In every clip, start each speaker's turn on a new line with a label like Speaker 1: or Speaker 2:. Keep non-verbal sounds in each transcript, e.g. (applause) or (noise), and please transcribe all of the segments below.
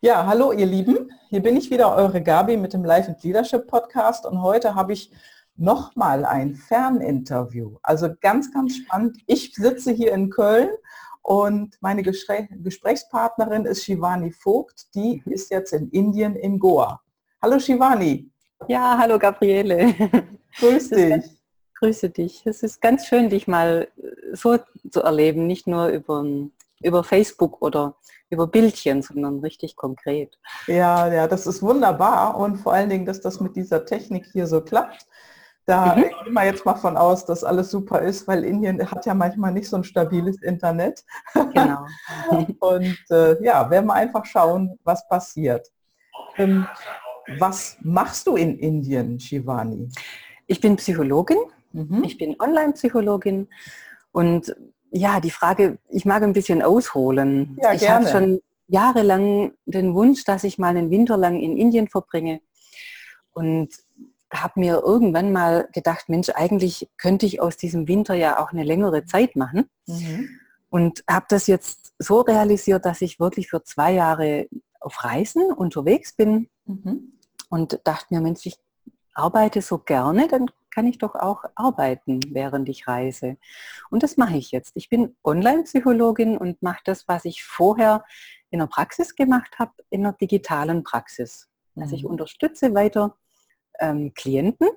Speaker 1: Ja, hallo ihr Lieben. Hier bin ich wieder, eure Gabi mit dem Life and Leadership Podcast und heute habe ich nochmal ein Ferninterview. Also ganz, ganz spannend. Ich sitze hier in Köln und meine Gesprächspartnerin ist Shivani Vogt. Die ist jetzt in Indien in Goa. Hallo Shivani.
Speaker 2: Ja, hallo Gabriele.
Speaker 1: Grüß (laughs) dich.
Speaker 2: grüße dich. Es ist ganz schön, dich mal so zu erleben, nicht nur über, über Facebook oder über Bildchen, sondern richtig konkret.
Speaker 1: Ja, ja, das ist wunderbar und vor allen Dingen, dass das mit dieser Technik hier so klappt. Da mhm. gehen wir jetzt mal von aus, dass alles super ist, weil Indien hat ja manchmal nicht so ein stabiles Internet. Genau. (laughs) und äh, ja, werden wir einfach schauen, was passiert. Ähm, was machst du in Indien, Shivani?
Speaker 2: Ich bin Psychologin, mhm. ich bin Online-Psychologin und ja, die Frage, ich mag ein bisschen ausholen. Ja, ich habe schon jahrelang den Wunsch, dass ich mal einen Winter lang in Indien verbringe und habe mir irgendwann mal gedacht, Mensch, eigentlich könnte ich aus diesem Winter ja auch eine längere Zeit machen. Mhm. Und habe das jetzt so realisiert, dass ich wirklich für zwei Jahre auf Reisen unterwegs bin mhm. und dachte mir, Mensch, ich arbeite so gerne, dann kann ich doch auch arbeiten, während ich reise. Und das mache ich jetzt. Ich bin Online-Psychologin und mache das, was ich vorher in der Praxis gemacht habe, in der digitalen Praxis. Also mhm. ich unterstütze weiter ähm, Klienten,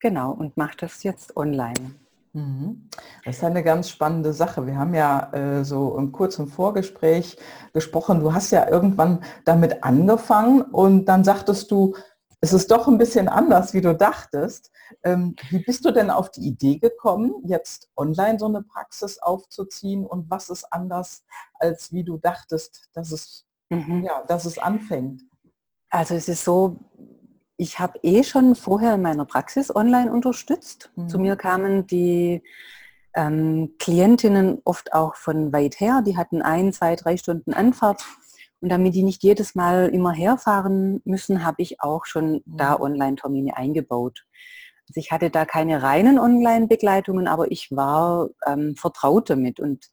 Speaker 2: genau, und mache das jetzt online.
Speaker 1: Mhm. Das ist eine ganz spannende Sache. Wir haben ja äh, so im kurzen Vorgespräch gesprochen. Du hast ja irgendwann damit angefangen und dann sagtest du, es ist doch ein bisschen anders, wie du dachtest. Ähm, wie bist du denn auf die Idee gekommen, jetzt online so eine Praxis aufzuziehen und was ist anders, als wie du dachtest, dass es, mhm. ja, dass es anfängt?
Speaker 2: Also es ist so, ich habe eh schon vorher in meiner Praxis online unterstützt. Mhm. Zu mir kamen die ähm, Klientinnen oft auch von weit her. Die hatten ein, zwei, drei Stunden Anfahrt und damit die nicht jedes Mal immer herfahren müssen, habe ich auch schon mhm. da Online-Termine eingebaut. Also ich hatte da keine reinen Online-Begleitungen, aber ich war ähm, vertraut damit und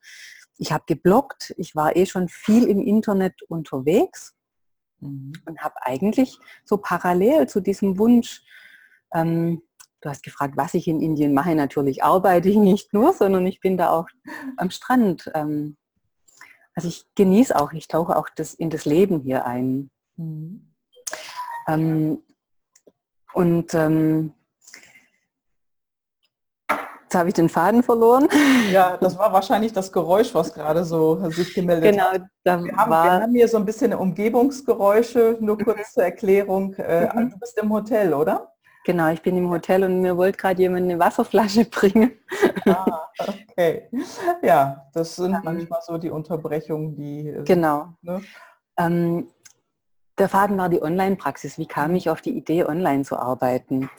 Speaker 2: ich habe gebloggt, ich war eh schon viel im Internet unterwegs mhm. und habe eigentlich so parallel zu diesem Wunsch, ähm, du hast gefragt, was ich in Indien mache, natürlich arbeite ich nicht nur, sondern ich bin da auch am Strand ähm, also ich genieße auch, ich tauche auch das, in das Leben hier ein. Mhm. Ähm, und ähm, Jetzt habe ich den Faden verloren. (laughs)
Speaker 1: Ja, das war wahrscheinlich das Geräusch, was gerade so sich gemeldet
Speaker 2: genau,
Speaker 1: hat. Da wir, haben, wir haben hier so ein bisschen Umgebungsgeräusche, nur kurz mhm. zur Erklärung. Äh, mhm. Du bist im Hotel, oder?
Speaker 2: Genau, ich bin im Hotel und mir wollte gerade jemand eine Wasserflasche (laughs) bringen.
Speaker 1: Ah, okay. Ja, das sind ähm, manchmal so die Unterbrechungen, die...
Speaker 2: Äh, genau. Ne? Ähm, der Faden war die Online-Praxis. Wie kam ich auf die Idee, online zu arbeiten?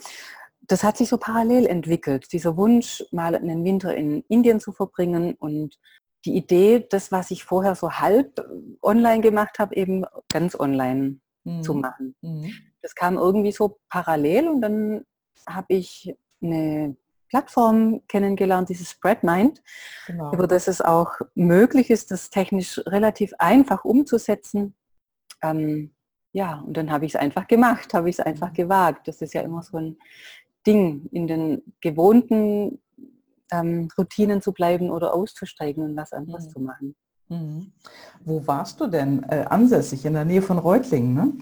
Speaker 2: Das hat sich so parallel entwickelt. Dieser Wunsch, mal einen Winter in Indien zu verbringen und die Idee, das, was ich vorher so halb online gemacht habe, eben ganz online mhm. zu machen. Mhm das kam irgendwie so parallel und dann habe ich eine Plattform kennengelernt, dieses Spreadmind, genau. über das es auch möglich ist, das technisch relativ einfach umzusetzen. Ähm, ja, und dann habe ich es einfach gemacht, habe ich es einfach gewagt. Das ist ja immer so ein Ding, in den gewohnten ähm, Routinen zu bleiben oder auszusteigen und was anderes mhm. zu machen.
Speaker 1: Mhm. Wo warst du denn äh, ansässig? In der Nähe von Reutlingen, ne?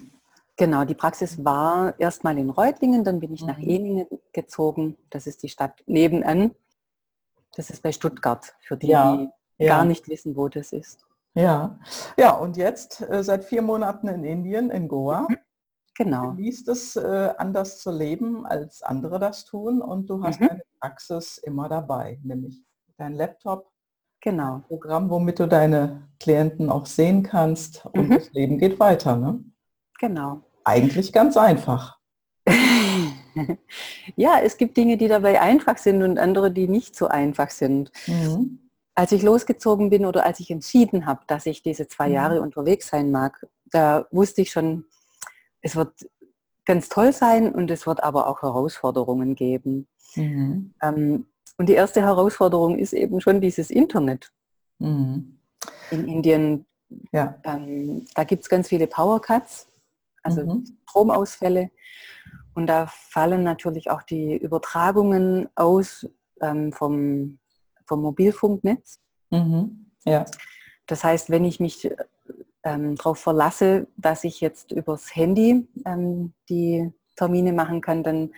Speaker 2: Genau, die Praxis war erstmal in Reutlingen, dann bin ich mhm. nach Ehningen gezogen. Das ist die Stadt nebenan. Das ist bei Stuttgart, für die, ja, die ja. gar nicht wissen, wo das ist.
Speaker 1: Ja, ja und jetzt äh, seit vier Monaten in Indien, in Goa. Mhm. Genau. Liest es äh, anders zu leben, als andere das tun und du hast mhm. deine Praxis immer dabei, nämlich dein Laptop, genau. Programm, womit du deine Klienten auch sehen kannst und mhm. das Leben geht weiter. Ne?
Speaker 2: Genau.
Speaker 1: Eigentlich ganz einfach. (laughs)
Speaker 2: ja, es gibt Dinge, die dabei einfach sind und andere, die nicht so einfach sind. Mhm. Als ich losgezogen bin oder als ich entschieden habe, dass ich diese zwei mhm. Jahre unterwegs sein mag, da wusste ich schon, es wird ganz toll sein und es wird aber auch Herausforderungen geben. Mhm. Ähm, und die erste Herausforderung ist eben schon dieses Internet. Mhm. In Indien Ja. Ähm, da gibt es ganz viele Power Cuts, also mhm. Stromausfälle. Und da fallen natürlich auch die Übertragungen aus ähm, vom, vom Mobilfunknetz. Mhm. Ja. Das heißt, wenn ich mich ähm, darauf verlasse, dass ich jetzt übers Handy ähm, die Termine machen kann, dann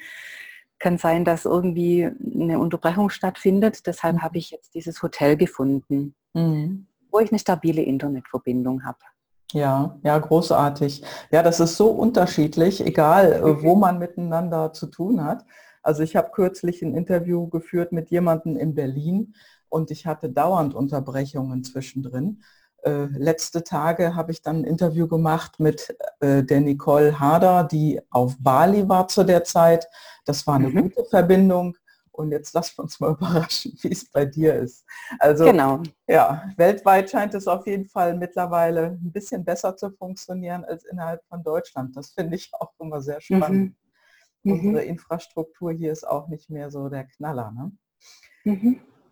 Speaker 2: kann sein, dass irgendwie eine Unterbrechung stattfindet. Deshalb mhm. habe ich jetzt dieses Hotel gefunden, mhm. wo ich eine stabile Internetverbindung habe.
Speaker 1: Ja, ja, großartig. Ja, das ist so unterschiedlich, egal äh, (laughs) wo man miteinander zu tun hat. Also ich habe kürzlich ein Interview geführt mit jemandem in Berlin und ich hatte dauernd Unterbrechungen zwischendrin. Äh, letzte Tage habe ich dann ein Interview gemacht mit äh, der Nicole Harder, die auf Bali war zu der Zeit. Das war eine mhm. gute Verbindung. Und jetzt wir uns mal (laughs) überraschen, wie es bei dir ist. Also genau. ja, weltweit scheint es auf jeden Fall mittlerweile ein bisschen besser zu funktionieren als innerhalb von Deutschland. Das finde ich auch immer sehr spannend. Mhm. Unsere mhm. Infrastruktur hier ist auch nicht mehr so der Knaller. Ne?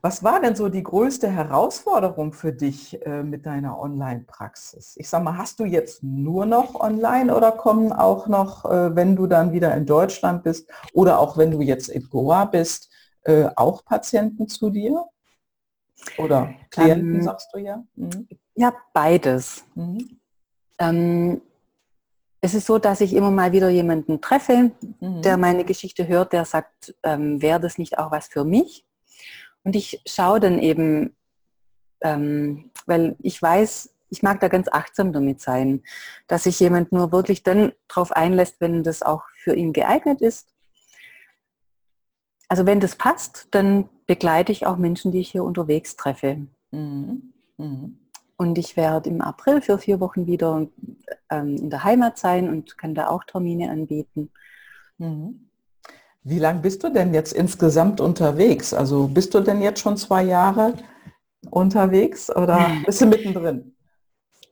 Speaker 1: Was war denn so die größte Herausforderung für dich äh, mit deiner Online-Praxis? Ich sag mal, hast du jetzt nur noch online oder kommen auch noch, äh, wenn du dann wieder in Deutschland bist oder auch wenn du jetzt in Goa bist, äh, auch Patienten zu dir? Oder Klienten, ähm, sagst du ja?
Speaker 2: Mhm. Ja, beides. Mhm. Ähm, es ist so, dass ich immer mal wieder jemanden treffe, mhm. der meine Geschichte hört, der sagt, ähm, wäre das nicht auch was für mich? Und ich schaue dann eben, ähm, weil ich weiß, ich mag da ganz achtsam damit sein, dass sich jemand nur wirklich dann darauf einlässt, wenn das auch für ihn geeignet ist. Also wenn das passt, dann begleite ich auch Menschen, die ich hier unterwegs treffe. Mhm. Mhm. Und ich werde im April für vier Wochen wieder ähm, in der Heimat sein und kann da auch Termine anbieten.
Speaker 1: Mhm. Wie lange bist du denn jetzt insgesamt unterwegs? Also bist du denn jetzt schon zwei Jahre unterwegs oder (laughs) bist du mittendrin?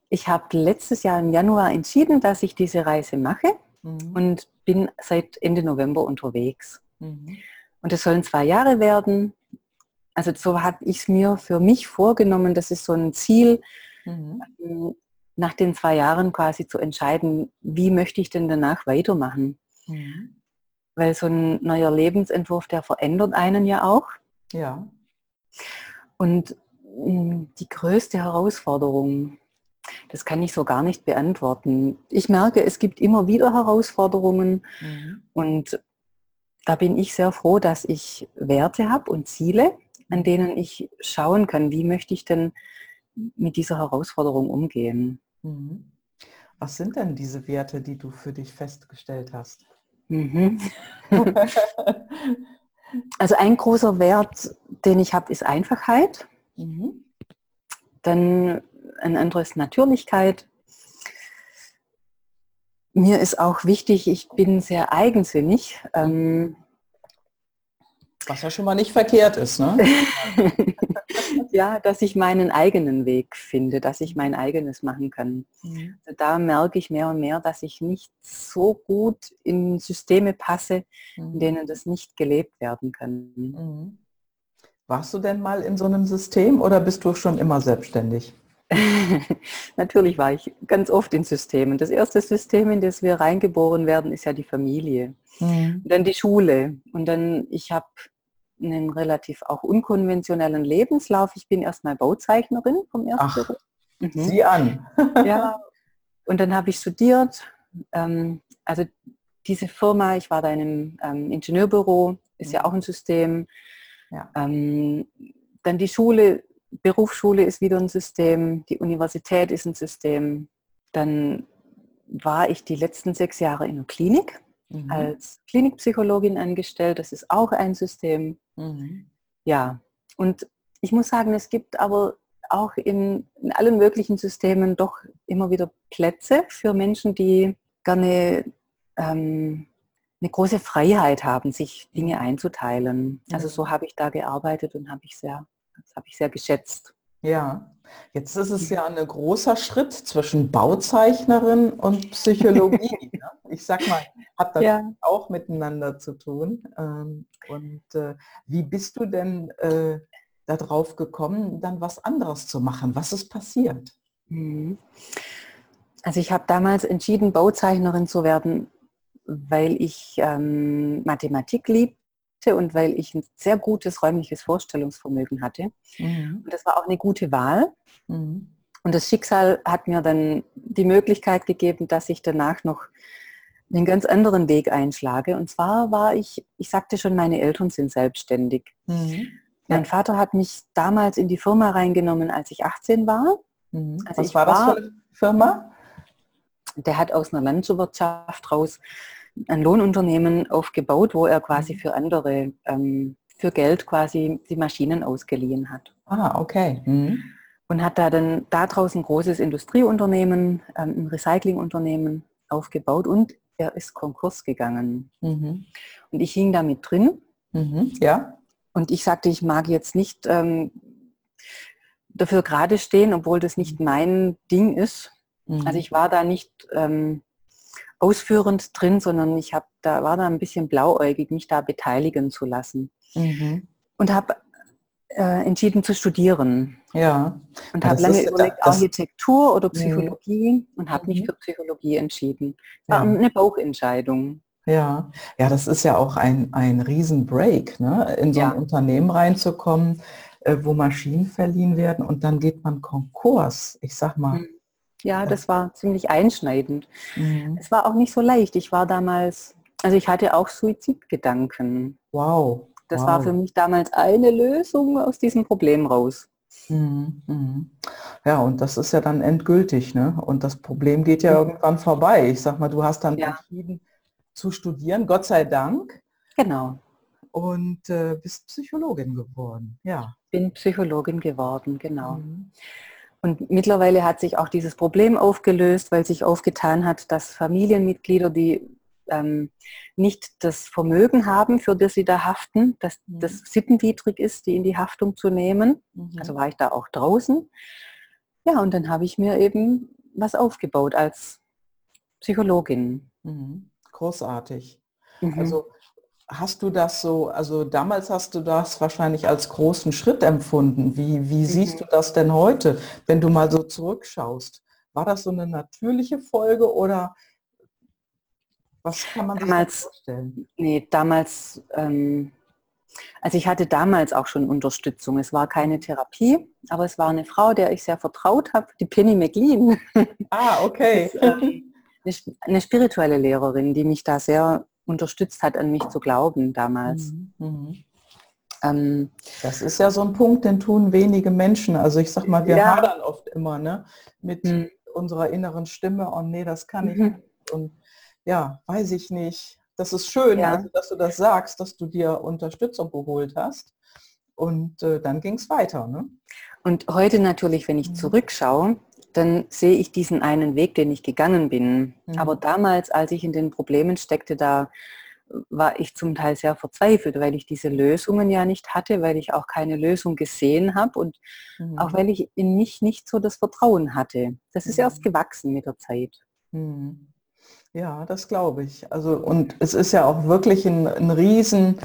Speaker 2: Ich habe letztes Jahr im Januar entschieden, dass ich diese Reise mache mhm. und bin seit Ende November unterwegs. Mhm. Und es sollen zwei Jahre werden. Also so habe ich es mir für mich vorgenommen, das ist so ein Ziel, mhm. Nach den zwei Jahren quasi zu entscheiden, wie möchte ich denn danach weitermachen. Weil so ein neuer Lebensentwurf, der verändert einen ja auch. Ja. Und hm, die größte Herausforderung, das kann ich so gar nicht beantworten. Ich merke, es gibt immer wieder Herausforderungen mhm. und da bin ich sehr froh, dass ich Werte habe und Ziele, an denen ich schauen kann, wie möchte ich denn mit dieser Herausforderung umgehen. Mhm.
Speaker 1: Was sind denn diese Werte, die du für dich festgestellt hast?
Speaker 2: Mhm. (laughs) also ein großer Wert, den ich habe, ist Einfachheit. Mhm. Dann ein anderes Natürlichkeit. Mir ist auch wichtig, ich bin sehr eigensinnig. Ähm,
Speaker 1: was ja schon mal nicht verkehrt ist, ne? (laughs)
Speaker 2: ja, dass ich meinen eigenen Weg finde, dass ich mein eigenes machen kann. Mhm. Also da merke ich mehr und mehr, dass ich nicht so gut in Systeme passe, in mhm. denen das nicht gelebt werden kann. Mhm.
Speaker 1: Warst du denn mal in so einem System oder bist du schon immer selbstständig? (laughs)
Speaker 2: Natürlich war ich ganz oft in Systemen. Das erste System, in das wir reingeboren werden, ist ja die Familie. Mhm. dann die Schule. Und dann, ich habe einen relativ auch unkonventionellen Lebenslauf. Ich bin erstmal Bauzeichnerin vom ersten
Speaker 1: mhm. Sieh an. (laughs)
Speaker 2: ja, und dann habe ich studiert. Ähm, also diese Firma, ich war da in einem ähm, Ingenieurbüro, ist mhm. ja auch ein System. Ja. Ähm, dann die Schule, Berufsschule ist wieder ein System, die Universität ist ein System. Dann war ich die letzten sechs Jahre in der Klinik mhm. als Klinikpsychologin angestellt. Das ist auch ein System. Mhm. Ja, und ich muss sagen, es gibt aber auch in, in, allen möglichen Systemen doch immer wieder Plätze für Menschen, die gerne ähm, eine große Freiheit haben, sich Dinge einzuteilen. Also so habe ich da gearbeitet und habe ich sehr, das habe ich sehr geschätzt.
Speaker 1: Ja, jetzt ist es ja ein großer Schritt zwischen Bauzeichnerin und Psychologie. (laughs) ne? Ich sag mal, hat das ja. auch miteinander zu tun. Ähm, und äh, wie bist du denn äh, darauf gekommen, dann was anderes zu machen? Was ist passiert?
Speaker 2: Mhm. Also ich habe damals entschieden, Bauzeichnerin zu werden, weil ich ähm, Mathematik liebte und weil ich ein sehr gutes räumliches Vorstellungsvermögen hatte. Mhm. Und das war auch eine gute Wahl. Mhm. Und das Schicksal hat mir dann die Möglichkeit gegeben, dass ich danach noch einen ganz anderen Weg einschlage. Und zwar war ich, ich sagte schon, meine Eltern sind selbstständig. Mhm. Mein Vater hat mich damals in die Firma reingenommen, als ich 18 war.
Speaker 1: Mhm. Also Was war das für eine Firma?
Speaker 2: Der hat aus einer Landwirtschaft raus ein Lohnunternehmen aufgebaut, wo er quasi mhm. für andere, ähm, für Geld quasi die Maschinen ausgeliehen hat.
Speaker 1: Ah, okay. Mhm.
Speaker 2: Und hat da dann daraus ein großes Industrieunternehmen, ähm, ein Recyclingunternehmen aufgebaut und er ist Konkurs gegangen. Mhm. Und ich hing damit drin.
Speaker 1: Mhm. Ja.
Speaker 2: Und ich sagte, ich mag jetzt nicht ähm, dafür gerade stehen, obwohl das nicht mhm. mein Ding ist. Mhm. Also ich war da nicht ähm, ausführend drin, sondern ich habe da war da ein bisschen blauäugig, mich da beteiligen zu lassen. Mhm. Und habe äh, entschieden zu studieren.
Speaker 1: Ja.
Speaker 2: Und habe lange überlegt, das, Architektur oder Psychologie mhm. und habe mich für Psychologie entschieden. War ja. eine Bauchentscheidung.
Speaker 1: Ja, ja, das ist ja auch ein, ein Riesenbreak, ne? in so ein ja. Unternehmen reinzukommen, äh, wo Maschinen verliehen werden und dann geht man Konkurs. Ich sag mal. Mhm.
Speaker 2: Ja, das war ziemlich einschneidend. Mhm. Es war auch nicht so leicht. Ich war damals, also ich hatte auch Suizidgedanken.
Speaker 1: Wow.
Speaker 2: Das wow. war für mich damals eine Lösung aus diesem Problem raus.
Speaker 1: Mhm, mhm. Ja, und das ist ja dann endgültig, ne? Und das Problem geht ja mhm. irgendwann vorbei. Ich sag mal, du hast dann ja. entschieden zu studieren, Gott sei Dank.
Speaker 2: Genau.
Speaker 1: Und äh, bist Psychologin geworden, ja.
Speaker 2: Bin Psychologin geworden, genau. Und mittlerweile hat sich auch dieses Problem aufgelöst, weil sich aufgetan hat, dass Familienmitglieder, die ähm, nicht das Vermögen haben, für das sie da haften, dass mhm. das sittenwidrig ist, die in die Haftung zu nehmen. Mhm. Also war ich da auch draußen. Ja, und dann habe ich mir eben was aufgebaut als Psychologin.
Speaker 1: Mhm. Großartig. Mhm. Also hast du das so, also damals hast du das wahrscheinlich als großen Schritt empfunden. Wie, wie siehst mhm. du das denn heute, wenn du mal so zurückschaust? War das so eine natürliche Folge oder was kann man
Speaker 2: damals, sich vorstellen? Nee, damals, ähm, also ich hatte damals auch schon Unterstützung. Es war keine Therapie, aber es war eine Frau, der ich sehr vertraut habe, die Penny McLean.
Speaker 1: Ah, okay. (laughs) ähm,
Speaker 2: eine, spirituelle Lehrerin, die mich da sehr unterstützt hat, an mich zu glauben damals. Mhm.
Speaker 1: Mhm. Ähm, das ist ja so ein Punkt, den tun wenige Menschen. Also ich sag mal, wir ja. hadern oft immer ne, mit mhm. unserer inneren Stimme, oh nee, das kann ich mhm. nicht. Und ja, weiß ich nicht. Das ist schön, ja. also, dass du das sagst, dass du dir Unterstützung geholt hast. Und äh, dann ging es weiter. Ne?
Speaker 2: Und heute natürlich, wenn ich mhm. zurückschaue, dann sehe ich diesen einen Weg, den ich gegangen bin. Mhm. Aber damals, als ich in den Problemen steckte, da war ich zum Teil sehr verzweifelt, weil ich diese Lösungen ja nicht hatte, weil ich auch keine Lösung gesehen habe und mhm. auch weil ich in mich nicht so das Vertrauen hatte. Das ist erst mhm. gewachsen mit der Zeit.
Speaker 1: Mhm. Ja, das glaube ich. Also und es ist ja auch wirklich ein, ein riesen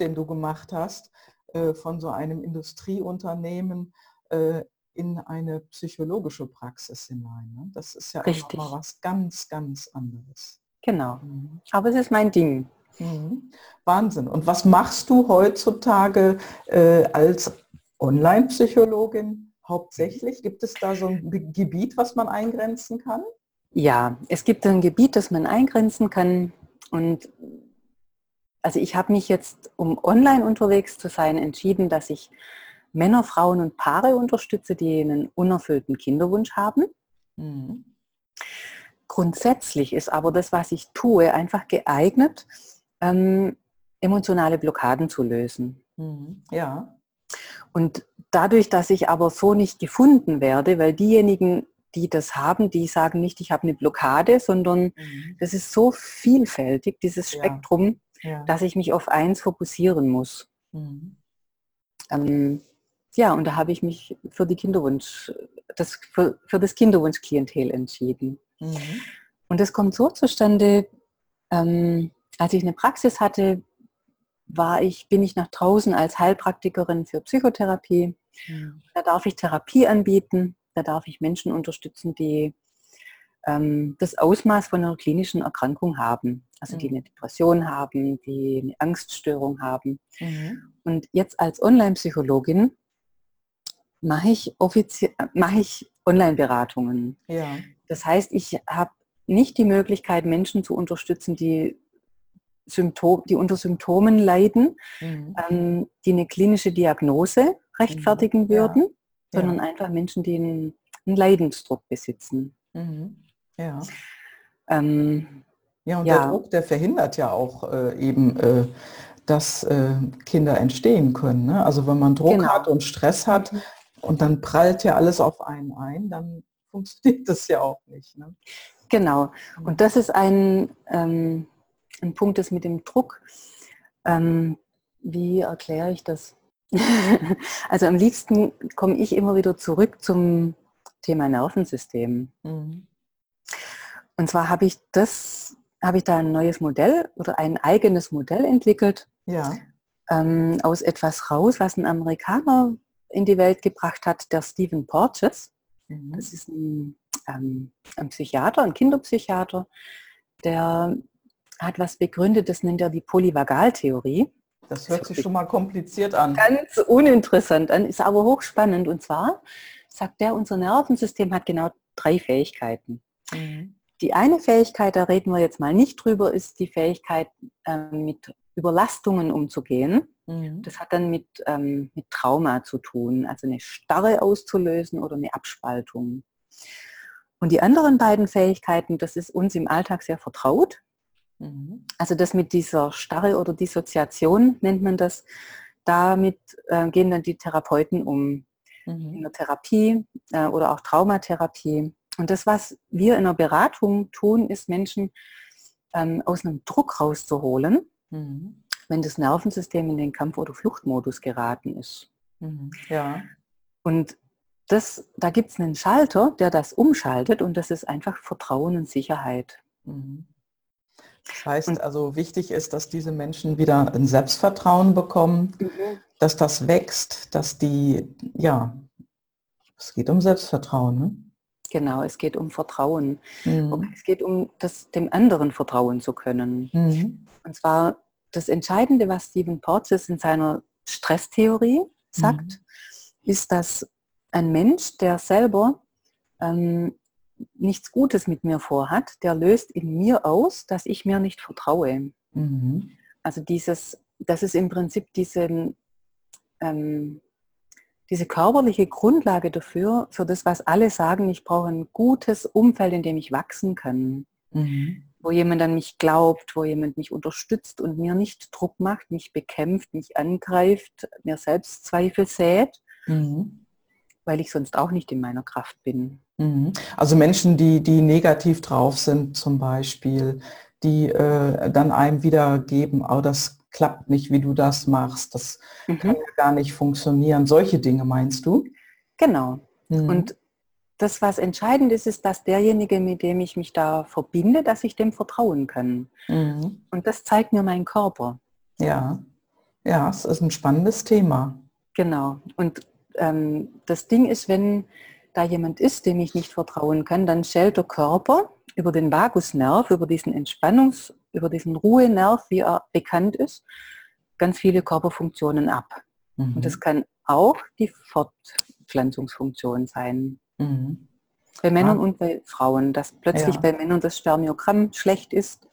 Speaker 1: den du gemacht hast äh, von so einem Industrieunternehmen äh, in eine psychologische Praxis hinein. Ne? Das ist ja auch mal was ganz, ganz anderes.
Speaker 2: Genau. Mhm. Aber es ist mein Ding.
Speaker 1: Mhm. Wahnsinn. Und was machst du heutzutage äh, als Online-Psychologin hauptsächlich? Gibt es da so ein Gebiet, was man eingrenzen kann?
Speaker 2: Ja, es gibt ein Gebiet, das man eingrenzen kann. Und also ich habe mich jetzt, um online unterwegs zu sein, entschieden, dass ich Männer, Frauen und Paare unterstütze, die einen unerfüllten Kinderwunsch haben. Mhm. Grundsätzlich ist aber das, was ich tue, einfach geeignet, ähm, emotionale Blockaden zu lösen.
Speaker 1: Mhm. Ja.
Speaker 2: Und dadurch, dass ich aber so nicht gefunden werde, weil diejenigen, die das haben, die sagen nicht, ich habe eine Blockade, sondern mhm. das ist so vielfältig, dieses Spektrum, ja. Ja. dass ich mich auf eins fokussieren muss. Mhm. Ähm, ja, und da habe ich mich für die Kinderwunsch, das, für, für das Kinderwunschklientel entschieden. Mhm. Und das kommt so zustande, ähm, als ich eine Praxis hatte, war ich, bin ich nach draußen als Heilpraktikerin für Psychotherapie. Mhm. Da darf ich Therapie anbieten da darf ich Menschen unterstützen, die ähm, das Ausmaß von einer klinischen Erkrankung haben. Also die mhm. eine Depression haben, die eine Angststörung haben. Mhm. Und jetzt als Online-Psychologin mache ich, mache ich Online-Beratungen. Ja. Das heißt, ich habe nicht die Möglichkeit, Menschen zu unterstützen, die, Symptom, die unter Symptomen leiden, mhm. ähm, die eine klinische Diagnose rechtfertigen mhm. würden, ja. sondern ja. einfach Menschen, die einen, einen Leidensdruck besitzen. Mhm.
Speaker 1: Ja. Ähm, ja, und ja. der Druck, der verhindert ja auch äh, eben, äh, dass äh, Kinder entstehen können. Ne? Also wenn man Druck genau. hat und Stress hat mhm. Und dann prallt ja alles auf einen ein, dann (laughs) funktioniert das ja auch nicht. Ne?
Speaker 2: Genau. Und das ist ein, ähm, ein Punkt, das mit dem Druck. Ähm, wie erkläre ich das? (laughs) also am liebsten komme ich immer wieder zurück zum Thema Nervensystem. Mhm. Und zwar habe ich das, habe ich da ein neues Modell oder ein eigenes Modell entwickelt. Ja. Ähm, aus etwas raus, was ein Amerikaner in die Welt gebracht hat, der Stephen Porges. Mhm. Das ist ein, ähm, ein Psychiater, ein Kinderpsychiater, der hat was begründet, das nennt er die Polyvagaltheorie.
Speaker 1: Das hört sich schon mal kompliziert an.
Speaker 2: Ganz uninteressant an, ist aber hochspannend. Und zwar sagt der, unser Nervensystem hat genau drei Fähigkeiten. Mhm. Die eine Fähigkeit, da reden wir jetzt mal nicht drüber, ist die Fähigkeit, äh, mit Überlastungen umzugehen. Mhm. Das hat dann mit, ähm, mit Trauma zu tun, also eine Starre auszulösen oder eine Abspaltung. Und die anderen beiden Fähigkeiten, das ist uns im Alltag sehr vertraut. Mhm. Also das mit dieser Starre oder Dissoziation nennt man das. Damit äh, gehen dann die Therapeuten um. Mhm. In der Therapie äh, oder auch Traumatherapie. Und das, was wir in der Beratung tun, ist Menschen ähm, aus einem Druck rauszuholen, mhm. Wenn das Nervensystem in den Kampf- oder Fluchtmodus geraten ist. Mhm. Ja. Und das, da gibt es einen Schalter, der das umschaltet und das ist einfach Vertrauen und Sicherheit. Mhm.
Speaker 1: Das heißt und, also, wichtig ist, dass diese Menschen wieder ein Selbstvertrauen bekommen, mhm. dass das wächst, dass die, ja, es geht um Selbstvertrauen. Ne?
Speaker 2: Genau, es geht um Vertrauen. Mhm. Es geht um das, dem anderen vertrauen zu können. Mhm. Und zwar das Entscheidende, was Stephen Porges in seiner Stresstheorie sagt, mhm. ist, dass ein Mensch, der selber ähm, nichts Gutes mit mir vorhat, der löst in mir aus, dass ich mir nicht vertraue. Mhm. Also dieses, das ist im Prinzip diesen, ähm, diese körperliche Grundlage dafür, für das, was alle sagen, ich brauche ein gutes Umfeld, in dem ich wachsen kann. Mhm. Wo jemand an mich glaubt, wo jemand mich unterstützt und mir nicht Druck macht, mich bekämpft, mich angreift, mir selbst Zweifel sät, mhm. weil ich sonst auch nicht in meiner Kraft bin.
Speaker 1: Mhm. Also Menschen, die, die negativ drauf sind zum Beispiel, die äh, dann einem wieder geben, oh, das klappt nicht, wie du das machst, das mhm. kann ja gar nicht funktionieren. Solche Dinge meinst du?
Speaker 2: Genau. Mhm. Und das, was entscheidend ist, ist, dass derjenige, mit dem ich mich da verbinde, dass ich dem vertrauen kann. Mhm. Und das zeigt mir mein Körper.
Speaker 1: Ja, ja, es ist ein spannendes Thema.
Speaker 2: Genau. Und ähm, das Ding ist, wenn da jemand ist, dem ich nicht vertrauen kann, dann schält der Körper über den Vagusnerv, über diesen Entspannungs- über diesen Ruhenerv, wie er bekannt ist, ganz viele Körperfunktionen ab. Mhm. Und das kann auch die Fortpflanzungsfunktion sein. Mhm. Bei Männern ja. und bei Frauen, dass plötzlich ja. bei Männern das Spermiogramm schlecht ist,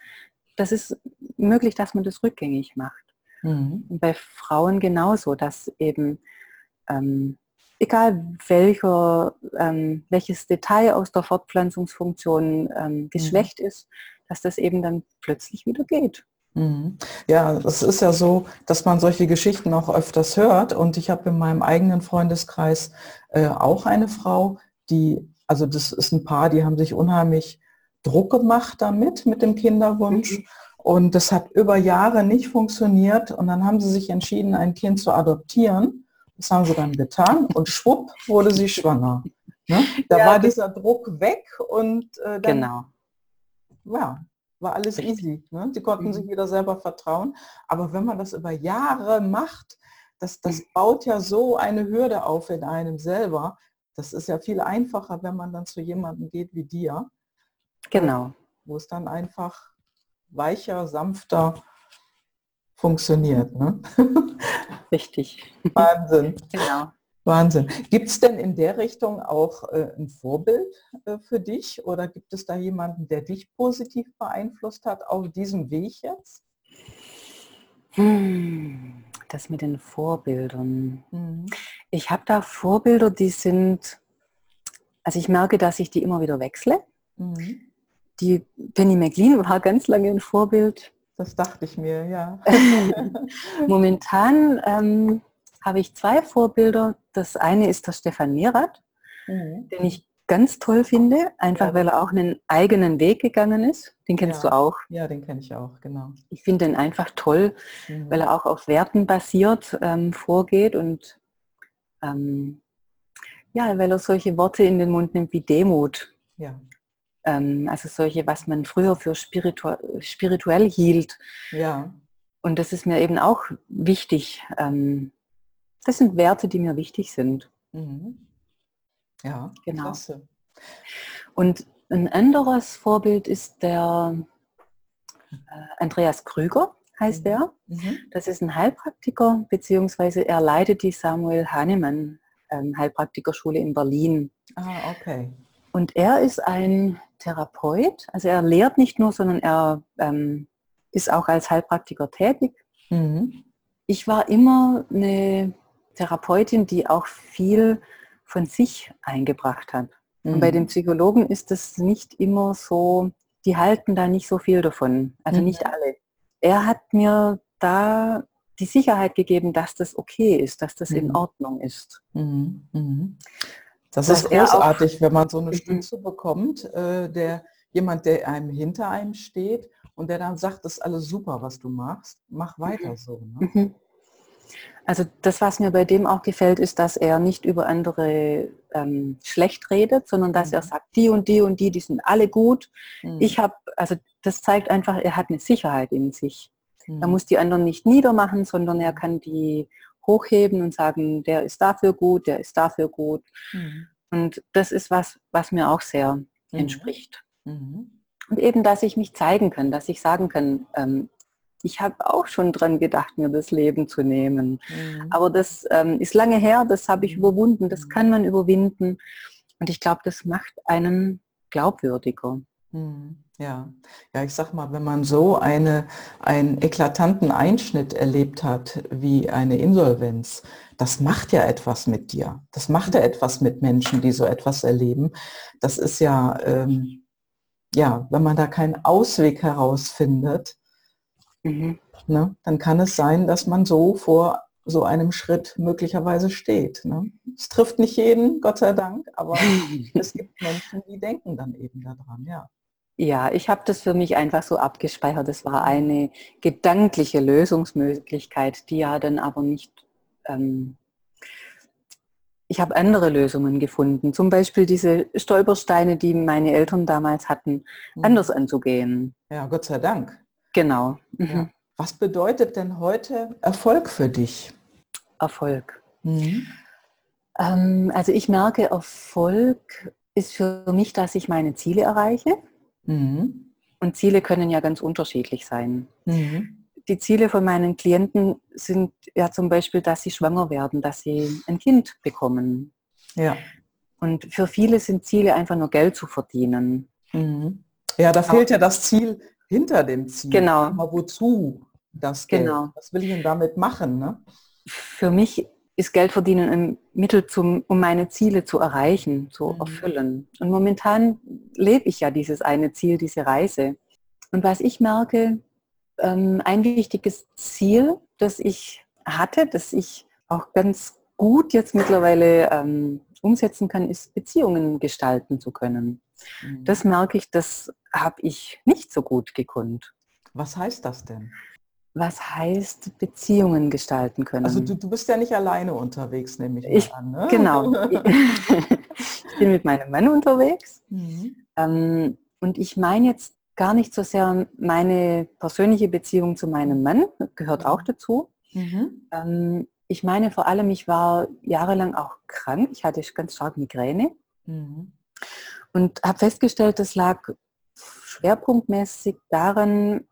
Speaker 2: das ist möglich, dass man das rückgängig macht. Mhm. Und bei Frauen genauso, dass eben ähm, egal welcher, ähm, welches Detail aus der Fortpflanzungsfunktion ähm, Geschlecht mhm. ist, dass das eben dann plötzlich wieder geht.
Speaker 1: Mhm. Ja, es ist ja so, dass man solche Geschichten auch öfters hört und ich habe in meinem eigenen Freundeskreis äh, auch eine Frau, die, also das ist ein Paar, die haben sich unheimlich Druck gemacht damit, mit dem Kinderwunsch. Mhm. Und das hat über Jahre nicht funktioniert. Und dann haben sie sich entschieden, ein Kind zu adoptieren. Das haben sie dann getan und schwupp wurde sie schwanger. Ne? Da ja, war dieser Druck weg und äh, dann genau ja, war alles easy. Ne? Die konnten mhm. sich wieder selber vertrauen. Aber wenn man das über Jahre macht, das, das mhm. baut ja so eine Hürde auf in einem selber. Das ist ja viel einfacher, wenn man dann zu jemandem geht wie dir.
Speaker 2: Genau.
Speaker 1: Wo es dann einfach weicher, sanfter funktioniert. Ne? (laughs)
Speaker 2: Richtig.
Speaker 1: Wahnsinn.
Speaker 2: Genau.
Speaker 1: Wahnsinn. Gibt es denn in der Richtung auch äh, ein Vorbild äh, für dich oder gibt es da jemanden, der dich positiv beeinflusst hat auf diesem Weg jetzt?
Speaker 2: Hm, das mit den Vorbildern. Mhm. Ich habe da Vorbilder, die sind, also ich merke, dass ich die immer wieder wechsle. Mhm. Die Penny McLean war ganz lange ein Vorbild.
Speaker 1: Das dachte ich mir, ja. (laughs) (laughs)
Speaker 2: Momentan ähm, habe ich zwei Vorbilder. Das eine ist der Stefan Mierat, mhm. den ich ganz toll finde, einfach ja. weil er auch einen eigenen Weg gegangen ist. Den kennst
Speaker 1: ja.
Speaker 2: du auch.
Speaker 1: Ja, den kenne ich auch, genau.
Speaker 2: Ich finde den einfach toll, mhm. weil er auch auf Werten basiert ähm, vorgeht und ähm, ja, weil er solche Worte in den Mund nimmt wie Demut.
Speaker 1: Ja.
Speaker 2: Ähm, also solche, was man früher für spiritu spirituell hielt.
Speaker 1: Ja.
Speaker 2: Und das ist mir eben auch wichtig, ähm, das sind Werte, die mir wichtig sind.
Speaker 1: Mhm. Ja, genau. Klasse.
Speaker 2: Und ein anderes Vorbild ist der äh, Andreas Krüger, heißt mhm. er. Mhm. Das ist ein Heilpraktiker, beziehungsweise er leitet die Samuel Hahnemann ähm, Heilpraktikerschule in Berlin.
Speaker 1: Ah, okay.
Speaker 2: Und er ist ein Therapeut, also er lehrt nicht nur, sondern er ähm, ist auch als Heilpraktiker tätig. Mhm. Ich war immer eine Therapeutin, die auch viel von sich eingebracht hat. Mhm. Und bei den mhm. Psychologen ist es nicht immer so, die halten da nicht so viel davon, also mhm. nicht alle. Er hat mir da die Sicherheit gegeben, dass das okay ist, dass das mhm. in Ordnung ist.
Speaker 1: Mhm. mhm. Das dass ist großartig, wenn man so eine Stütze bekommt, äh, der jemand, der einem hinter einem steht und der dann sagt, das ist alles super, was du machst, mach weiter so. Ne?
Speaker 2: Also das, was mir bei dem auch gefällt, ist, dass er nicht über andere ähm, schlecht redet, sondern dass mhm. er sagt, die und die und die, die sind alle gut. Mhm. Ich habe, also das zeigt einfach, er hat eine Sicherheit in sich. Mhm. Er muss die anderen nicht niedermachen, sondern er kann die hochheben und sagen, der ist dafür gut, der ist dafür gut. Mhm. Und das ist was, was mir auch sehr mhm. entspricht. Mhm. Und eben, dass ich mich zeigen kann, dass ich sagen kann, ähm, ich habe auch schon dran gedacht, mir das Leben zu nehmen. Mhm. Aber das ähm, ist lange her, das habe ich mhm. überwunden, das kann man überwinden. Und ich glaube, das macht einen glaubwürdiger.
Speaker 1: Mhm. Ja, ja, ich sag mal, wenn man so eine, einen eklatanten Einschnitt erlebt hat wie eine Insolvenz, das macht ja etwas mit dir. Das macht ja etwas mit Menschen, die so etwas erleben. Das ist ja, ähm, ja, wenn man da keinen Ausweg herausfindet, Mhm. Ne? Dann kann es sein, dass man so vor so einem Schritt möglicherweise steht. Ne? Es trifft nicht jeden, Gott sei Dank, aber (laughs) es gibt Menschen, die denken dann eben daran, ja.
Speaker 2: Ja, ich habe das für mich einfach so abgespeichert. Das war eine gedankliche Lösungsmöglichkeit, die ja dann aber nicht... Ähm, ich habe andere Lösungen gefunden, zum Beispiel diese Stolpersteine, die meine Eltern damals hatten, mhm. anders anzugehen.
Speaker 1: Ja, Gott sei Dank.
Speaker 2: Genau.
Speaker 1: Mhm. Ja. Was bedeutet denn heute Erfolg für dich?
Speaker 2: Erfolg. Mhm. Ähm, also ich merke, Erfolg ist für mich, dass ich meine Ziele erreiche. Mhm. Und Ziele können ja ganz unterschiedlich sein. Mhm. Die Ziele von meinen Klienten sind ja zum Beispiel, dass sie schwanger werden, dass sie ein Kind bekommen.
Speaker 1: Ja.
Speaker 2: Und für viele sind Ziele einfach nur Geld zu verdienen.
Speaker 1: Mhm. Ja, da fehlt ja das Ziel, hinter dem Ziel.
Speaker 2: Genau.
Speaker 1: Aber wozu das Geld? Genau. Was will ich denn damit machen? Ne?
Speaker 2: Für mich ist Geld verdienen ein Mittel, zum, um meine Ziele zu erreichen, zu mhm. erfüllen. Und momentan lebe ich ja dieses eine Ziel, diese Reise. Und was ich merke, ähm, ein wichtiges Ziel, das ich hatte, das ich auch ganz gut jetzt mittlerweile ähm, umsetzen kann, ist Beziehungen gestalten zu können. Mhm. Das merke ich, das habe ich nicht so gut gekonnt.
Speaker 1: Was heißt das denn?
Speaker 2: Was heißt Beziehungen gestalten können?
Speaker 1: Also du, du bist ja nicht alleine unterwegs, nehme ich,
Speaker 2: ich an. Ne? Genau. (laughs) (laughs) ich bin mit meinem Mann unterwegs. Mhm. Ähm, und ich meine jetzt gar nicht so sehr meine persönliche Beziehung zu meinem Mann, gehört auch mhm. dazu. Mhm. Ähm, ich meine vor allem, ich war jahrelang auch krank. Ich hatte ganz stark Migräne mhm. Und habe festgestellt, das lag schwerpunktmäßig daran,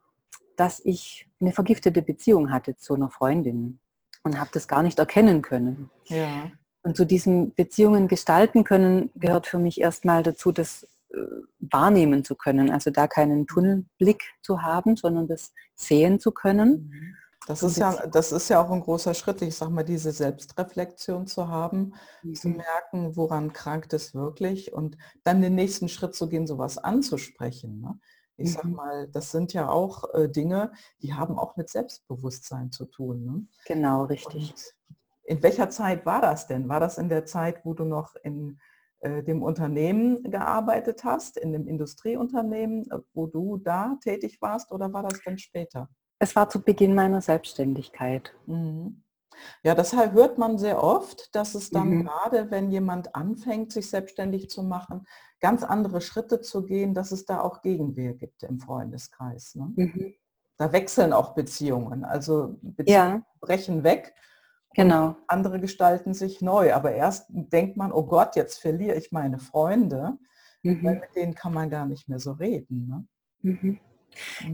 Speaker 2: dass ich eine vergiftete Beziehung hatte zu einer Freundin und habe das gar nicht erkennen können. Ja. Und zu diesen Beziehungen gestalten können gehört für mich erstmal dazu, das äh, wahrnehmen zu können. Also da keinen Tunnelblick zu haben, sondern das sehen zu können.
Speaker 1: Mhm. Das ist, ja, das ist ja auch ein großer Schritt, ich sage mal, diese Selbstreflexion zu haben, mhm. zu merken, woran krankt es wirklich und dann den nächsten Schritt zu gehen, sowas anzusprechen. Ne? Ich mhm. sag mal, das sind ja auch äh, Dinge, die haben auch mit Selbstbewusstsein zu tun. Ne?
Speaker 2: Genau, richtig.
Speaker 1: Und in welcher Zeit war das denn? War das in der Zeit, wo du noch in äh, dem Unternehmen gearbeitet hast, in dem Industrieunternehmen, äh, wo du da tätig warst oder war das dann später?
Speaker 2: Es war zu Beginn meiner Selbstständigkeit.
Speaker 1: Mhm. Ja, deshalb hört man sehr oft, dass es dann mhm. gerade, wenn jemand anfängt, sich selbstständig zu machen, ganz andere Schritte zu gehen, dass es da auch Gegenwehr gibt im Freundeskreis. Ne? Mhm. Da wechseln auch Beziehungen. Also Beziehungen ja. brechen weg.
Speaker 2: Genau.
Speaker 1: Andere gestalten sich neu. Aber erst denkt man, oh Gott, jetzt verliere ich meine Freunde. Mhm. Weil mit denen kann man gar nicht mehr so reden. Ne?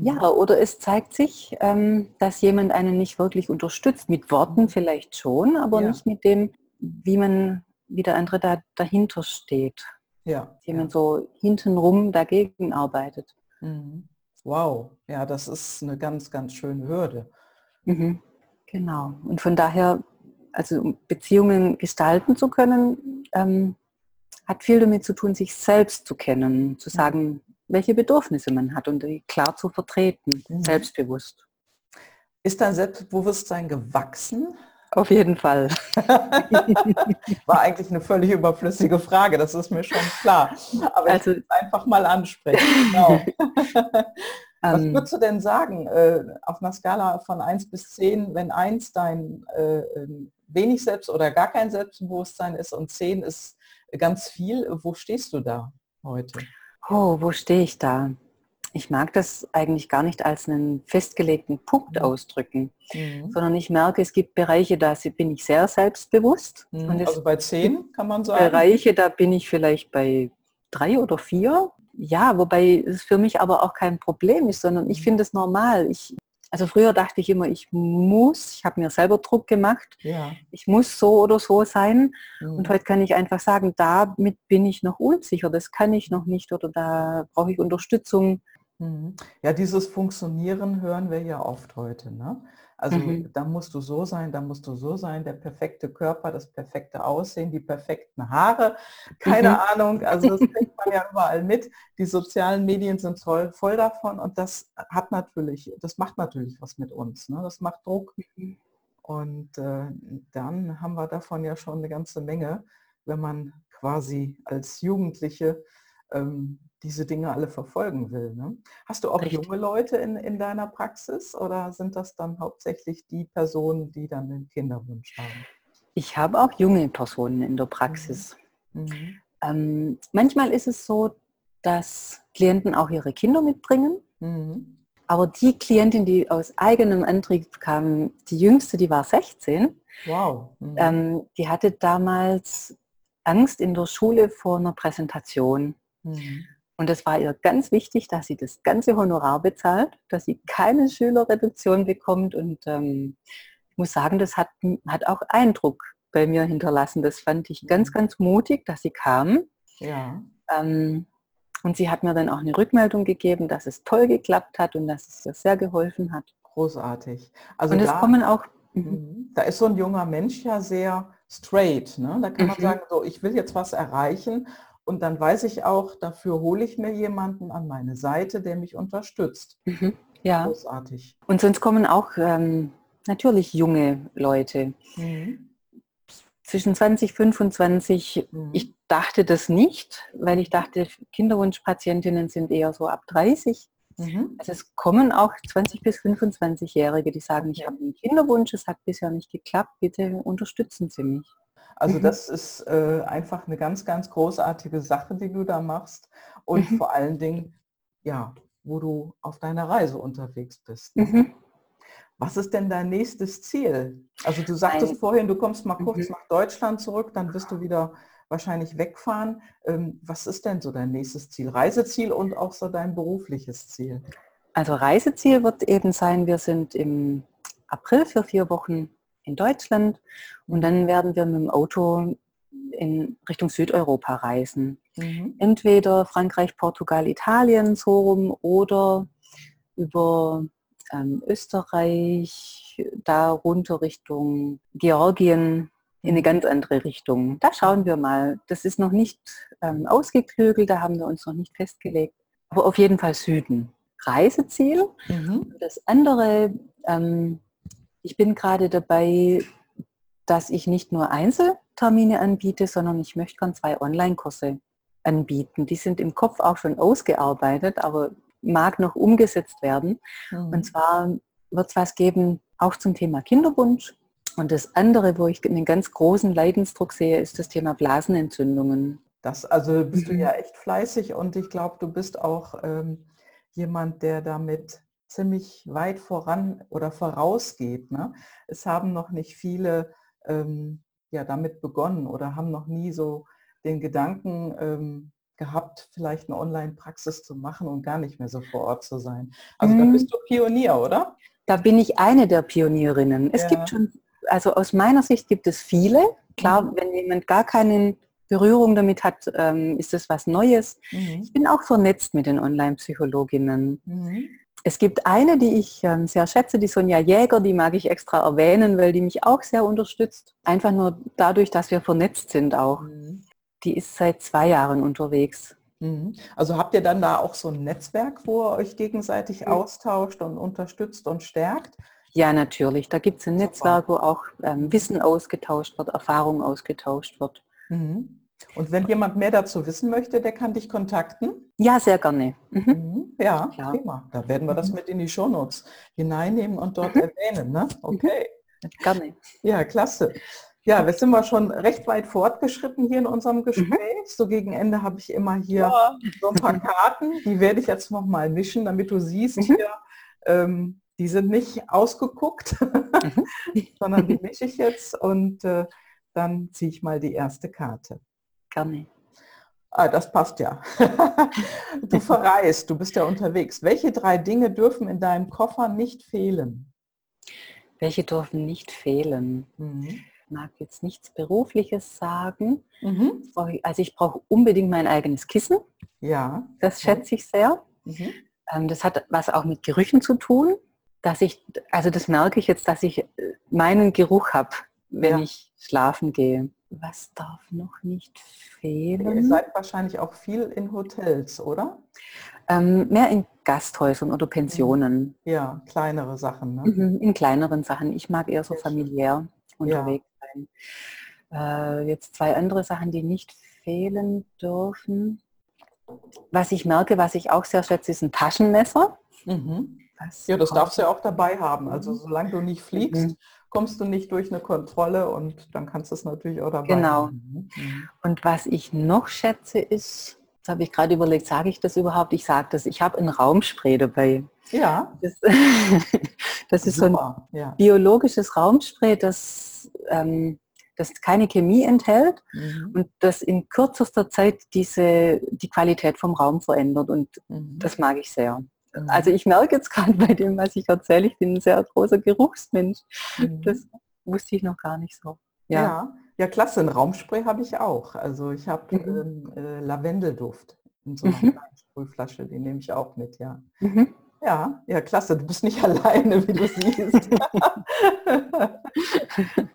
Speaker 2: Ja, mhm. oder es zeigt sich, ähm, dass jemand einen nicht wirklich unterstützt. Mit Worten mhm. vielleicht schon, aber ja. nicht mit dem, wie man, wie der andere da dahinter steht. Ja. Jemand ja. so hintenrum dagegen arbeitet.
Speaker 1: Mhm. Wow, ja, das ist eine ganz, ganz schöne Hürde.
Speaker 2: Mhm. Genau. Und von daher, also Beziehungen gestalten zu können, ähm, hat viel damit zu tun, sich selbst zu kennen, zu sagen, welche Bedürfnisse man hat und die klar zu vertreten, mhm. selbstbewusst.
Speaker 1: Ist dein Selbstbewusstsein gewachsen?
Speaker 2: Auf jeden Fall. (laughs)
Speaker 1: War eigentlich eine völlig überflüssige Frage, das ist mir schon klar. Aber also, einfach mal ansprechen. Genau. (laughs) Was ähm. würdest du denn sagen, äh, auf einer Skala von 1 bis 10, wenn 1 dein äh, wenig Selbst- oder gar kein Selbstbewusstsein ist und 10 ist ganz viel, wo stehst du da heute?
Speaker 2: Oh, wo stehe ich da? Ich mag das eigentlich gar nicht als einen festgelegten Punkt mhm. ausdrücken, mhm. sondern ich merke, es gibt Bereiche, da bin ich sehr selbstbewusst.
Speaker 1: Mhm. also bei zehn kann man sagen?
Speaker 2: Bereiche, da bin ich vielleicht bei drei oder vier. Ja, wobei es für mich aber auch kein Problem ist, sondern ich mhm. finde es normal. Ich also früher dachte ich immer, ich muss, ich habe mir selber Druck gemacht, ja. ich muss so oder so sein. Mhm. Und heute kann ich einfach sagen, damit bin ich noch unsicher, das kann ich noch nicht oder da brauche ich Unterstützung.
Speaker 1: Mhm. Ja, dieses Funktionieren hören wir ja oft heute. Ne? Also mhm. da musst du so sein, da musst du so sein, der perfekte Körper, das perfekte Aussehen, die perfekten Haare, keine mhm. Ahnung, also das kriegt man ja überall mit. Die sozialen Medien sind voll, voll davon und das hat natürlich, das macht natürlich was mit uns. Ne? Das macht Druck. Mhm. Und äh, dann haben wir davon ja schon eine ganze Menge, wenn man quasi als Jugendliche ähm, diese Dinge alle verfolgen will. Ne? Hast du auch Richtig. junge Leute in, in deiner Praxis oder sind das dann hauptsächlich die Personen, die dann den Kinderwunsch haben?
Speaker 2: Ich habe auch junge Personen in der Praxis. Mhm. mhm. Ähm, manchmal ist es so, dass Klienten auch ihre Kinder mitbringen. Mhm. Aber die Klientin, die aus eigenem Antrieb kam, die jüngste, die war 16. Wow. Mhm. Ähm, die hatte damals Angst in der Schule vor einer Präsentation. Mhm. Und es war ihr ganz wichtig, dass sie das ganze Honorar bezahlt, dass sie keine Schülerreduktion bekommt. Und ähm, ich muss sagen, das hat, hat auch Eindruck bei mir hinterlassen. Das fand ich ganz, mhm. ganz mutig, dass sie kam. Ja. Ähm, und sie hat mir dann auch eine Rückmeldung gegeben, dass es toll geklappt hat und dass es ihr sehr geholfen hat.
Speaker 1: Großartig.
Speaker 2: Also und es da, kommen auch.
Speaker 1: Mhm. Da ist so ein junger Mensch ja sehr straight. Ne? Da kann man mhm. sagen, so, ich will jetzt was erreichen und dann weiß ich auch, dafür hole ich mir jemanden an meine Seite, der mich unterstützt.
Speaker 2: Mhm. Ja. Großartig. Und sonst kommen auch ähm, natürlich junge Leute. Mhm. Zwischen 20, 25, mhm. ich dachte das nicht, weil ich dachte, Kinderwunschpatientinnen sind eher so ab 30. Mhm. Also es kommen auch 20 bis 25-Jährige, die sagen, ich habe einen Kinderwunsch, es hat bisher nicht geklappt, bitte unterstützen Sie mich.
Speaker 1: Also mhm. das ist äh, einfach eine ganz, ganz großartige Sache, die du da machst. Und mhm. vor allen Dingen, ja, wo du auf deiner Reise unterwegs bist. Ne? Mhm. Was ist denn dein nächstes Ziel? Also du sagtest Ein, vorhin, du kommst mal kurz nach Deutschland zurück, dann wirst du wieder wahrscheinlich wegfahren. Ähm, was ist denn so dein nächstes Ziel? Reiseziel und auch so dein berufliches Ziel?
Speaker 2: Also Reiseziel wird eben sein, wir sind im April für vier Wochen in Deutschland und dann werden wir mit dem Auto in Richtung Südeuropa reisen. Mhm. Entweder Frankreich, Portugal, Italien so rum oder über ähm, Österreich, da runter Richtung Georgien in eine ganz andere Richtung. Da schauen wir mal. Das ist noch nicht ähm, ausgeklügelt, da haben wir uns noch nicht festgelegt. Aber auf jeden Fall Süden. Reiseziel. Mhm. Das andere, ähm, ich bin gerade dabei, dass ich nicht nur Einzeltermine anbiete, sondern ich möchte gern zwei Online-Kurse anbieten. Die sind im Kopf auch schon ausgearbeitet, aber mag noch umgesetzt werden. Mhm. Und zwar wird es was geben, auch zum Thema Kinderwunsch. Und das andere, wo ich einen ganz großen Leidensdruck sehe, ist das Thema Blasenentzündungen.
Speaker 1: Das, also bist mhm. du ja echt fleißig und ich glaube, du bist auch ähm, jemand, der damit ziemlich weit voran oder vorausgeht. Ne? Es haben noch nicht viele ähm, ja, damit begonnen oder haben noch nie so den Gedanken ähm, gehabt, vielleicht eine Online-Praxis zu machen und gar nicht mehr so vor Ort zu sein. Also mhm. da bist du Pionier, oder?
Speaker 2: Da bin ich eine der Pionierinnen. Es ja. gibt schon, also aus meiner Sicht gibt es viele. Klar, mhm. wenn jemand gar keine Berührung damit hat, ähm, ist das was Neues. Mhm. Ich bin auch vernetzt mit den Online-Psychologinnen. Mhm. Es gibt eine, die ich ähm, sehr schätze, die Sonja Jäger, die mag ich extra erwähnen, weil die mich auch sehr unterstützt. Einfach nur dadurch, dass wir vernetzt sind auch. Mhm. Die ist seit zwei Jahren unterwegs.
Speaker 1: Mhm. Also habt ihr dann da auch so ein Netzwerk, wo ihr euch gegenseitig mhm. austauscht und unterstützt und stärkt?
Speaker 2: Ja, natürlich. Da gibt es ein. Netzwerk, wo auch ähm, Wissen ausgetauscht wird, Erfahrung ausgetauscht wird.
Speaker 1: Mhm. Und wenn jemand mehr dazu wissen möchte, der kann dich kontakten?
Speaker 2: Ja, sehr gerne.
Speaker 1: Mhm. mhm. Ja, Klar. prima. Da werden wir das mhm. mit in die Shownotes hineinnehmen und dort mhm. erwähnen. Ne? Okay.
Speaker 2: Gerne.
Speaker 1: Ja, klasse. Ja, wir sind wir schon recht weit fortgeschritten hier in unserem Gespräch. Mhm. So gegen Ende habe ich immer hier ja. so ein paar Karten. Die werde ich jetzt noch mal mischen, damit du siehst mhm. hier, ähm, die sind nicht ausgeguckt, (laughs) sondern die mische ich jetzt und äh, dann ziehe ich mal die erste Karte.
Speaker 2: Gerne.
Speaker 1: Ah, das passt ja. (laughs) du verreist, du bist ja unterwegs. Welche drei Dinge dürfen in deinem Koffer nicht fehlen?
Speaker 2: Welche dürfen nicht fehlen? Mhm. Ich mag jetzt nichts Berufliches sagen. Mhm. Also ich brauche unbedingt mein eigenes Kissen.
Speaker 1: Ja.
Speaker 2: Das schätze ich sehr. Mhm. Ähm, das hat was auch mit Gerüchen zu tun, dass ich, also das merke ich jetzt, dass ich äh, meinen Geruch habe, wenn ja. ich schlafen gehe. Was darf noch nicht fehlen?
Speaker 1: Ihr seid wahrscheinlich auch viel in Hotels, oder?
Speaker 2: Ähm, mehr in Gasthäusern oder Pensionen.
Speaker 1: Ja, kleinere Sachen. Ne?
Speaker 2: Mhm, in kleineren Sachen. Ich mag eher so familiär unterwegs ja. sein. Äh, jetzt zwei andere Sachen, die nicht fehlen dürfen. Was ich merke, was ich auch sehr schätze, ist ein Taschenmesser.
Speaker 1: Mhm. Ja, das darfst du ja auch dabei haben. Also solange du nicht fliegst, mhm kommst du nicht durch eine Kontrolle und dann kannst du es natürlich auch dabei.
Speaker 2: Genau. Mhm. mhm. Und was ich noch schätze ist, das habe ich gerade überlegt, sage ich das überhaupt? Ich sage das, ich habe ein Raumspray dabei.
Speaker 1: Ja.
Speaker 2: Das, (laughs) das ist Super. so ein ja. biologisches Raumspray, das, ähm, das keine Chemie enthält mhm. und das in kürzester Zeit diese, die Qualität vom Raum verändert und mhm. das mag ich sehr. Mhm. Also ich merke jetzt gerade bei dem, was ich erzähle, ich bin ein sehr großer Geruchsmensch. Mhm. Das wusste ich noch gar nicht so.
Speaker 1: Ja, ja, ja klasse. Ein Raumspray habe ich auch. Also ich habe mhm. ähm, äh, Lavendelduft in so einer mhm. kleinen Sprühflasche, den nehme ich auch mit, ja. Mhm. Ja, ja, klasse. Du bist nicht (laughs) alleine, wie du siehst. (laughs)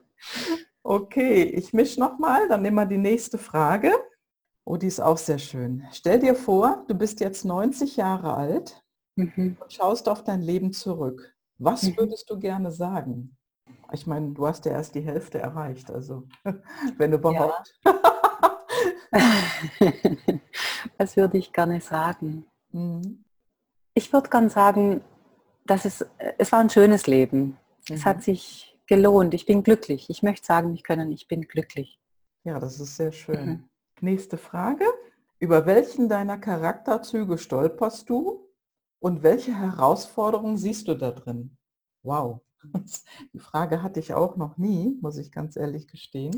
Speaker 1: okay, ich mische nochmal, dann nehmen wir die nächste Frage. Oh, die ist auch sehr schön. Stell dir vor, du bist jetzt 90 Jahre alt mhm. und schaust auf dein Leben zurück. Was mhm. würdest du gerne sagen? Ich meine, du hast ja erst die Hälfte erreicht, also (laughs) wenn überhaupt. Ja. (laughs)
Speaker 2: Was würde ich gerne sagen? Mhm. Ich würde gerne sagen, dass es, es war ein schönes Leben. Mhm. Es hat mhm. sich gelohnt. Ich bin glücklich. Ich möchte sagen, ich können, ich bin glücklich.
Speaker 1: Ja, das ist sehr schön. Mhm. Nächste Frage. Über welchen deiner Charakterzüge stolperst du und welche Herausforderungen siehst du da drin? Wow. (laughs) Die Frage hatte ich auch noch nie, muss ich ganz ehrlich gestehen.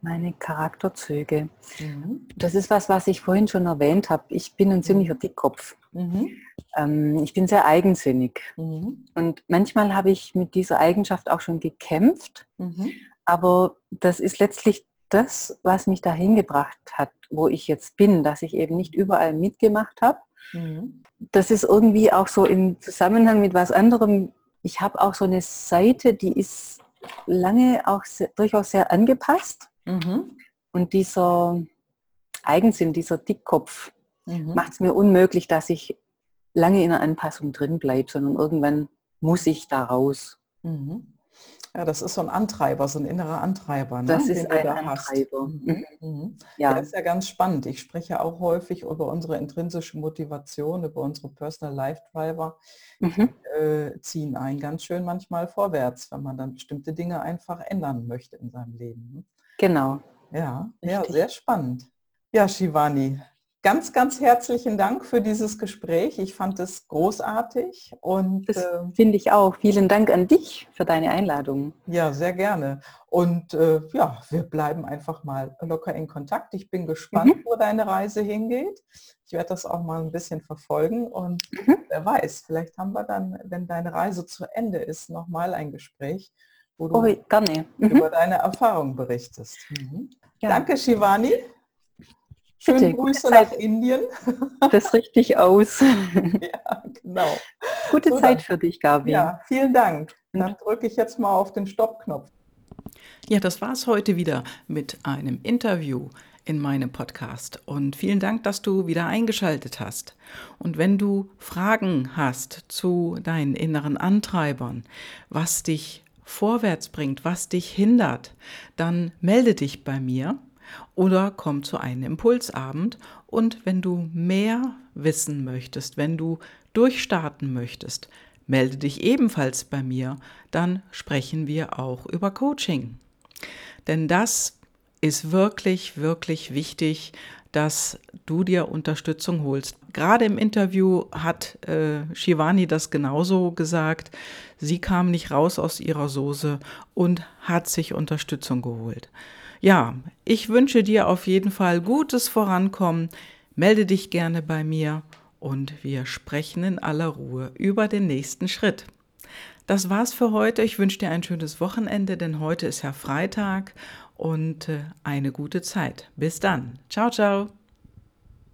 Speaker 2: Meine Charakterzüge. Mhm. Das ist was, was ich vorhin schon erwähnt habe. Ich bin ein ziemlicher Dickkopf. Mhm. Ähm, ich bin sehr eigensinnig. Mhm. Und manchmal habe ich mit dieser Eigenschaft auch schon gekämpft. Mhm. Aber das ist letztlich das, was mich dahin gebracht hat, wo ich jetzt bin, dass ich eben nicht überall mitgemacht habe. Mhm. Das ist irgendwie auch so im Zusammenhang mit was anderem. Ich habe auch so eine Seite, die ist lange auch sehr, durchaus sehr angepasst. Mhm. Und dieser Eigensinn, dieser Dickkopf, mhm. macht es mir unmöglich, dass ich lange in der Anpassung drin bleibe, sondern irgendwann muss ich da raus.
Speaker 1: Mhm. Ja, das ist so ein Antreiber, so ein innerer Antreiber.
Speaker 2: Ne, das ist ein da Antreiber.
Speaker 1: Mhm. Mhm. Ja. das ist ja ganz spannend. Ich spreche auch häufig über unsere intrinsische Motivation, über unsere Personal Life Driver. Mhm. Äh, ziehen einen ganz schön manchmal vorwärts, wenn man dann bestimmte Dinge einfach ändern möchte in seinem Leben. Ne?
Speaker 2: Genau.
Speaker 1: Ja, ja, sehr spannend. Ja, Shivani, Ganz, ganz herzlichen Dank für dieses Gespräch. Ich fand es großartig und
Speaker 2: das äh, finde ich auch. Vielen Dank an dich für deine Einladung.
Speaker 1: Ja, sehr gerne. Und äh, ja, wir bleiben einfach mal locker in Kontakt. Ich bin gespannt, mhm. wo deine Reise hingeht. Ich werde das auch mal ein bisschen verfolgen und mhm. wer weiß, vielleicht haben wir dann, wenn deine Reise zu Ende ist, noch mal ein Gespräch,
Speaker 2: wo du oh, gerne.
Speaker 1: Mhm. über deine Erfahrung berichtest. Mhm. Ja. Danke, Shivani. Schöne Grüße nach Indien. (laughs)
Speaker 2: Das richtig aus. (laughs) ja, genau. Gute so, Zeit für dich, Gabi.
Speaker 1: Ja, vielen Dank. Dann drücke ich jetzt mal auf den Stoppknopf.
Speaker 3: Ja, das war es heute wieder mit einem Interview in meinem Podcast. Und vielen Dank, dass du wieder eingeschaltet hast. Und wenn du Fragen hast zu deinen inneren Antreibern, was dich vorwärts bringt, was dich hindert, dann melde dich bei mir oder komm zu einem Impulsabend und wenn du mehr wissen möchtest, wenn du durchstarten möchtest, melde dich ebenfalls bei mir, dann sprechen wir auch über Coaching. Denn das ist wirklich, wirklich wichtig, dass du dir Unterstützung holst. Gerade im Interview hat äh, Shivani das genauso gesagt. Sie kam nicht raus aus ihrer Soße und hat sich Unterstützung geholt. Ja, ich wünsche dir auf jeden Fall gutes Vorankommen. Melde dich gerne bei mir und wir sprechen in aller Ruhe über den nächsten Schritt. Das war's für heute. Ich wünsche dir ein schönes Wochenende, denn heute ist ja Freitag und äh, eine gute Zeit. Bis dann. Ciao, ciao.